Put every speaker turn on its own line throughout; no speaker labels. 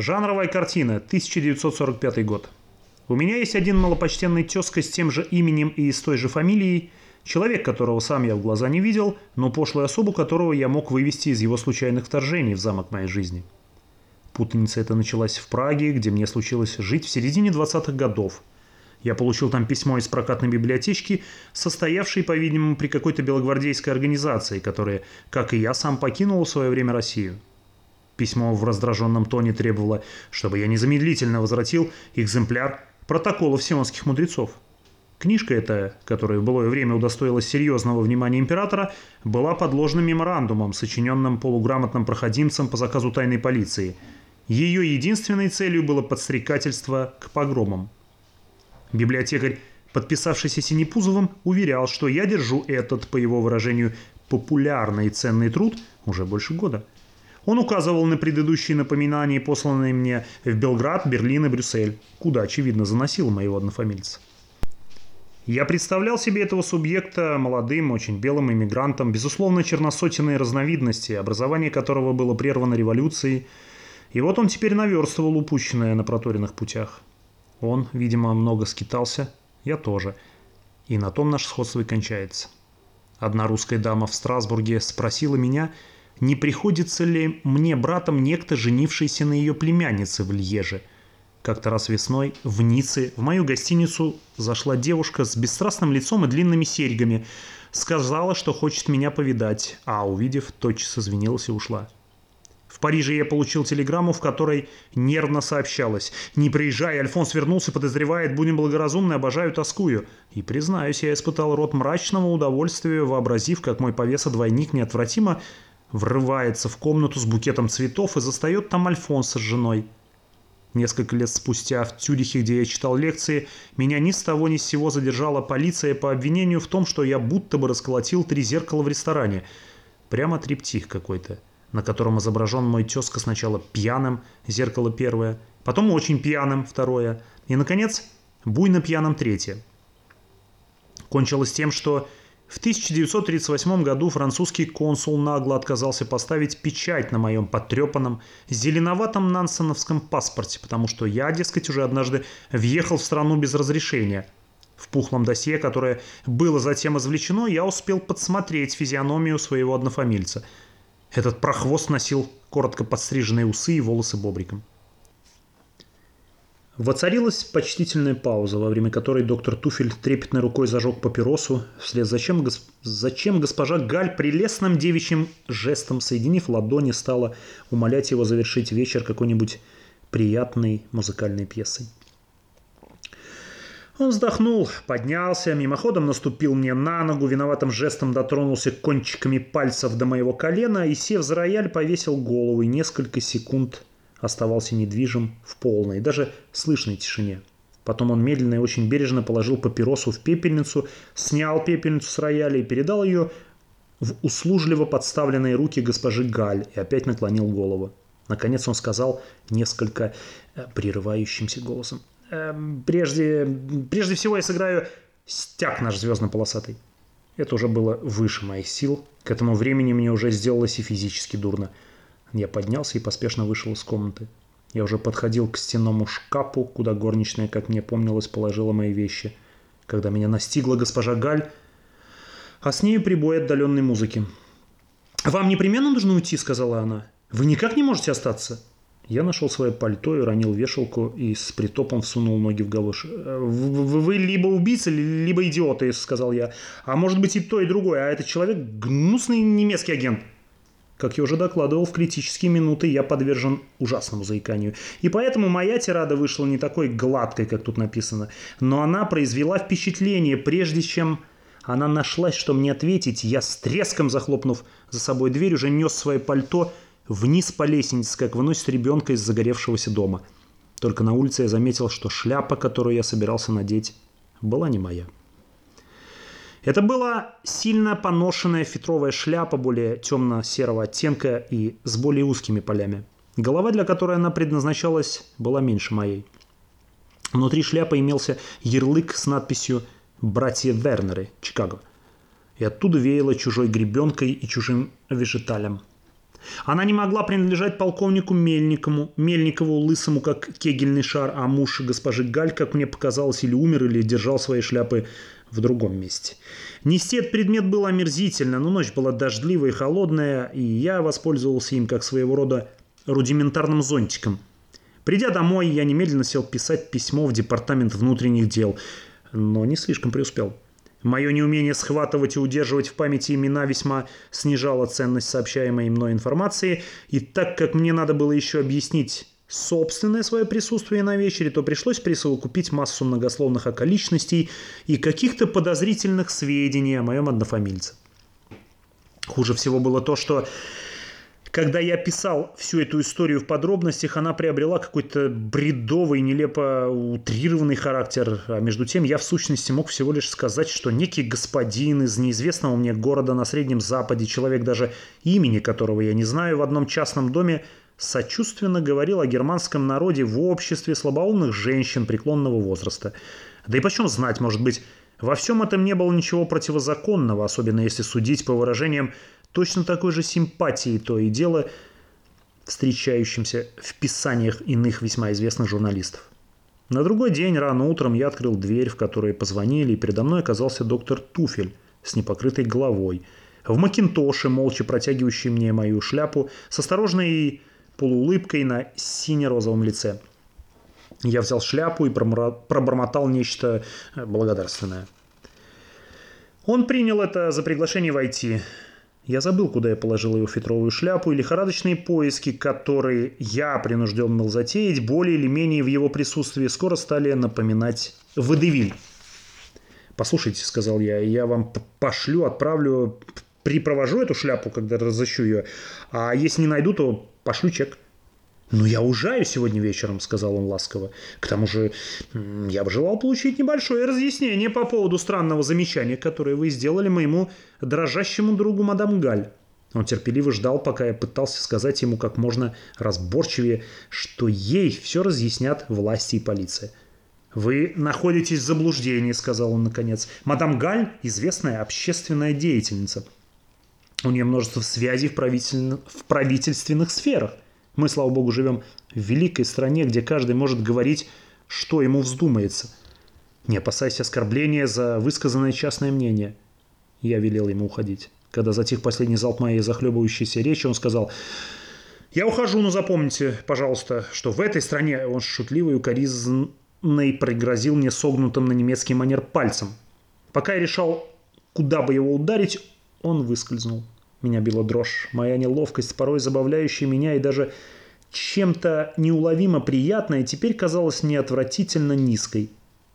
Жанровая картина, 1945 год. У меня есть один малопочтенный тезка с тем же именем и с той же фамилией, человек, которого сам я в глаза не видел, но пошлую особу которого я мог вывести из его случайных вторжений в замок моей жизни. Путаница эта началась в Праге, где мне случилось жить в середине 20-х годов. Я получил там письмо из прокатной библиотечки, состоявшей, по-видимому, при какой-то белогвардейской организации, которая, как и я, сам покинул в свое время Россию. Письмо в раздраженном тоне требовало, чтобы я незамедлительно возвратил экземпляр протоколов сионских мудрецов. Книжка эта, которая в былое время удостоилась серьезного внимания императора, была подложным меморандумом, сочиненным полуграмотным проходимцем по заказу тайной полиции. Ее единственной целью было подстрекательство к погромам. Библиотекарь, подписавшийся Синепузовым, уверял, что я держу этот, по его выражению, популярный и ценный труд уже больше года – он указывал на предыдущие напоминания, посланные мне в Белград, Берлин и Брюссель, куда, очевидно, заносил моего однофамильца. Я представлял себе этого субъекта молодым, очень белым иммигрантом, безусловно, черносотенной разновидности, образование которого было прервано революцией, и вот он теперь наверстывал упущенное на проторенных путях. Он, видимо, много скитался, я тоже. И на том наш сходство и кончается. Одна русская дама в Страсбурге спросила меня – не приходится ли мне братом некто, женившийся на ее племяннице в Льеже. Как-то раз весной в Ницце в мою гостиницу зашла девушка с бесстрастным лицом и длинными серьгами. Сказала, что хочет меня повидать, а увидев, тотчас извинилась и ушла. В Париже я получил телеграмму, в которой нервно сообщалось. «Не приезжай, Альфонс вернулся, подозревает, будем благоразумны, обожаю, тоскую». И, признаюсь, я испытал рот мрачного удовольствия, вообразив, как мой повеса-двойник неотвратимо врывается в комнату с букетом цветов и застает там Альфонса с женой. Несколько лет спустя в Тюрихе, где я читал лекции, меня ни с того ни с сего задержала полиция по обвинению в том, что я будто бы расколотил три зеркала в ресторане. Прямо триптих какой-то, на котором изображен мой тезка сначала пьяным, зеркало первое, потом очень пьяным, второе, и, наконец, буйно пьяным, третье. Кончилось тем, что в 1938 году французский консул нагло отказался поставить печать на моем потрепанном, зеленоватом нансеновском паспорте, потому что я, дескать, уже однажды въехал в страну без разрешения. В пухлом досье, которое было затем извлечено, я успел подсмотреть физиономию своего однофамильца. Этот прохвост носил коротко подстриженные усы и волосы бобриком. Воцарилась почтительная пауза, во время которой доктор Туфель трепетной рукой зажег папиросу, вслед зачем, госп... зачем госпожа Галь прелестным девичьим жестом, соединив ладони, стала умолять его завершить вечер какой-нибудь приятной музыкальной пьесой. Он вздохнул, поднялся, мимоходом наступил мне на ногу, виноватым жестом дотронулся кончиками пальцев до моего колена и, сев за рояль, повесил голову и несколько секунд оставался недвижим в полной, даже слышной тишине. Потом он медленно и очень бережно положил папиросу в пепельницу, снял пепельницу с рояля и передал ее в услужливо подставленные руки госпожи Галь и опять наклонил голову. Наконец он сказал несколько э, прерывающимся голосом. «Эм, «Прежде, прежде всего я сыграю стяг наш звездно-полосатый». Это уже было выше моих сил. К этому времени мне уже сделалось и физически дурно – я поднялся и поспешно вышел из комнаты. Я уже подходил к стенному шкафу, куда горничная, как мне помнилось, положила мои вещи, когда меня настигла госпожа Галь, а с нею прибой отдаленной музыки. «Вам непременно нужно уйти», — сказала она. «Вы никак не можете остаться?» Я нашел свое пальто и ронил вешалку и с притопом всунул ноги в галоши. «Вы, «Вы либо убийца, либо идиоты», — сказал я. «А может быть и то, и другое. А этот человек — гнусный немецкий агент». Как я уже докладывал, в критические минуты я подвержен ужасному заиканию. И поэтому моя тирада вышла не такой гладкой, как тут написано. Но она произвела впечатление, прежде чем она нашлась, что мне ответить. Я с треском захлопнув за собой дверь, уже нес свое пальто вниз по лестнице, как выносит ребенка из загоревшегося дома. Только на улице я заметил, что шляпа, которую я собирался надеть, была не моя. Это была сильно поношенная фетровая шляпа более темно-серого оттенка и с более узкими полями. Голова, для которой она предназначалась, была меньше моей. Внутри шляпы имелся ярлык с надписью «Братья Вернеры, Чикаго». И оттуда веяло чужой гребенкой и чужим вежиталем. Она не могла принадлежать полковнику Мельникову, Мельникову лысому, как кегельный шар, а муж госпожи Галь, как мне показалось, или умер, или держал свои шляпы в другом месте. Нести этот предмет было омерзительно, но ночь была дождливая и холодная, и я воспользовался им как своего рода рудиментарным зонтиком. Придя домой, я немедленно сел писать письмо в департамент внутренних дел, но не слишком преуспел. Мое неумение схватывать и удерживать в памяти имена весьма снижало ценность сообщаемой мной информации, и так как мне надо было еще объяснить собственное свое присутствие на вечере, то пришлось присовокупить массу многословных околичностей и каких-то подозрительных сведений о моем однофамильце. Хуже всего было то, что когда я писал всю эту историю в подробностях, она приобрела какой-то бредовый, нелепо утрированный характер. А между тем я в сущности мог всего лишь сказать, что некий господин из неизвестного мне города на Среднем Западе, человек даже имени которого я не знаю, в одном частном доме сочувственно говорил о германском народе в обществе слабоумных женщин преклонного возраста. Да и почем знать, может быть, во всем этом не было ничего противозаконного, особенно если судить по выражениям точно такой же симпатии то и дело встречающимся в писаниях иных весьма известных журналистов. На другой день рано утром я открыл дверь, в которой позвонили, и передо мной оказался доктор Туфель с непокрытой головой, в макинтоше, молча протягивающий мне мою шляпу, с осторожной полуулыбкой на сине-розовом лице. Я взял шляпу и пробормотал нечто благодарственное. Он принял это за приглашение войти. Я забыл, куда я положил его фетровую шляпу, и лихорадочные поиски, которые я принужден был затеять, более или менее в его присутствии скоро стали напоминать водевиль. «Послушайте», — сказал я, — «я вам пошлю, отправлю, припровожу эту шляпу, когда разыщу ее, а если не найду, то пошлю чек». «Ну, я уезжаю сегодня вечером», — сказал он ласково. «К тому же я бы желал получить небольшое разъяснение по поводу странного замечания, которое вы сделали моему дрожащему другу мадам Галь». Он терпеливо ждал, пока я пытался сказать ему как можно разборчивее, что ей все разъяснят власти и полиция. «Вы находитесь в заблуждении», — сказал он наконец. «Мадам Галь – известная общественная деятельница. У нее множество связей в, правитель... в правительственных сферах. Мы, слава богу, живем в великой стране, где каждый может говорить, что ему вздумается. Не опасайся оскорбления за высказанное частное мнение. Я велел ему уходить. Когда затих последний залп моей захлебывающейся речи, он сказал, «Я ухожу, но запомните, пожалуйста, что в этой стране он шутливый укоризной пригрозил мне согнутым на немецкий манер пальцем. Пока я решал, куда бы его ударить, он выскользнул. Меня била дрожь. Моя неловкость, порой забавляющая меня и даже чем-то неуловимо приятная, теперь казалась неотвратительно низкой.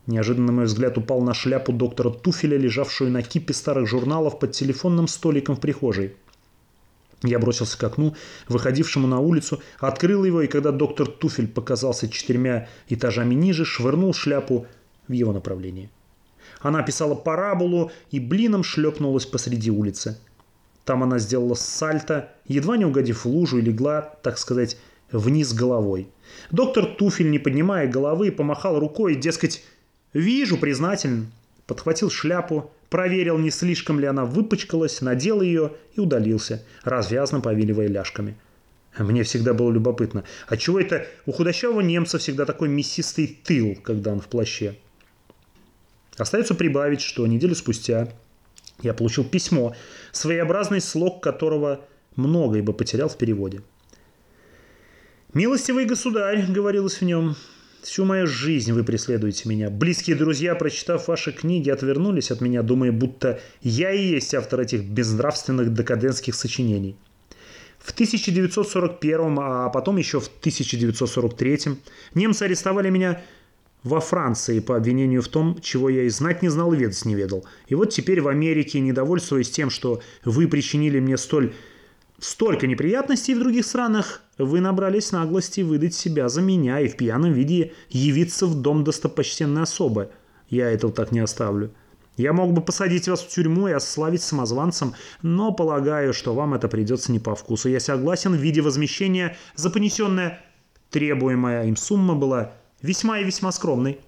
Неожиданно мой взгляд упал на шляпу доктора Туфеля, лежавшую на кипе старых журналов под телефонным столиком в прихожей. Я бросился к окну, выходившему на улицу, открыл его, и когда доктор Туфель показался четырьмя этажами ниже, швырнул шляпу в его направлении. Она писала параболу и блином шлепнулась посреди улицы. Там она сделала сальто, едва не угодив в лужу и легла, так сказать, вниз головой. Доктор Туфель, не поднимая головы, помахал рукой, дескать, «Вижу, признателен». Подхватил шляпу, проверил, не слишком ли она выпачкалась, надел ее и удалился, развязно повиливая ляжками. Мне всегда было любопытно, а чего это у худощавого немца всегда такой мясистый тыл, когда он в плаще? Остается прибавить, что неделю спустя я получил письмо, своеобразный слог которого многое бы потерял в переводе. «Милостивый государь», — говорилось в нем, — «всю мою жизнь вы преследуете меня. Близкие друзья, прочитав ваши книги, отвернулись от меня, думая, будто я и есть автор этих безнравственных декадентских сочинений. В 1941, а потом еще в 1943 немцы арестовали меня во Франции по обвинению в том, чего я и знать не знал и ведать не ведал. И вот теперь в Америке, недовольствуясь тем, что вы причинили мне столь столько неприятностей в других странах, вы набрались наглости выдать себя за меня и в пьяном виде явиться в дом достопочтенной особы. Я этого так не оставлю. Я мог бы посадить вас в тюрьму и ославить самозванцем, но полагаю, что вам это придется не по вкусу. Я согласен в виде возмещения за понесенное требуемая им сумма была весьма и весьма скромный.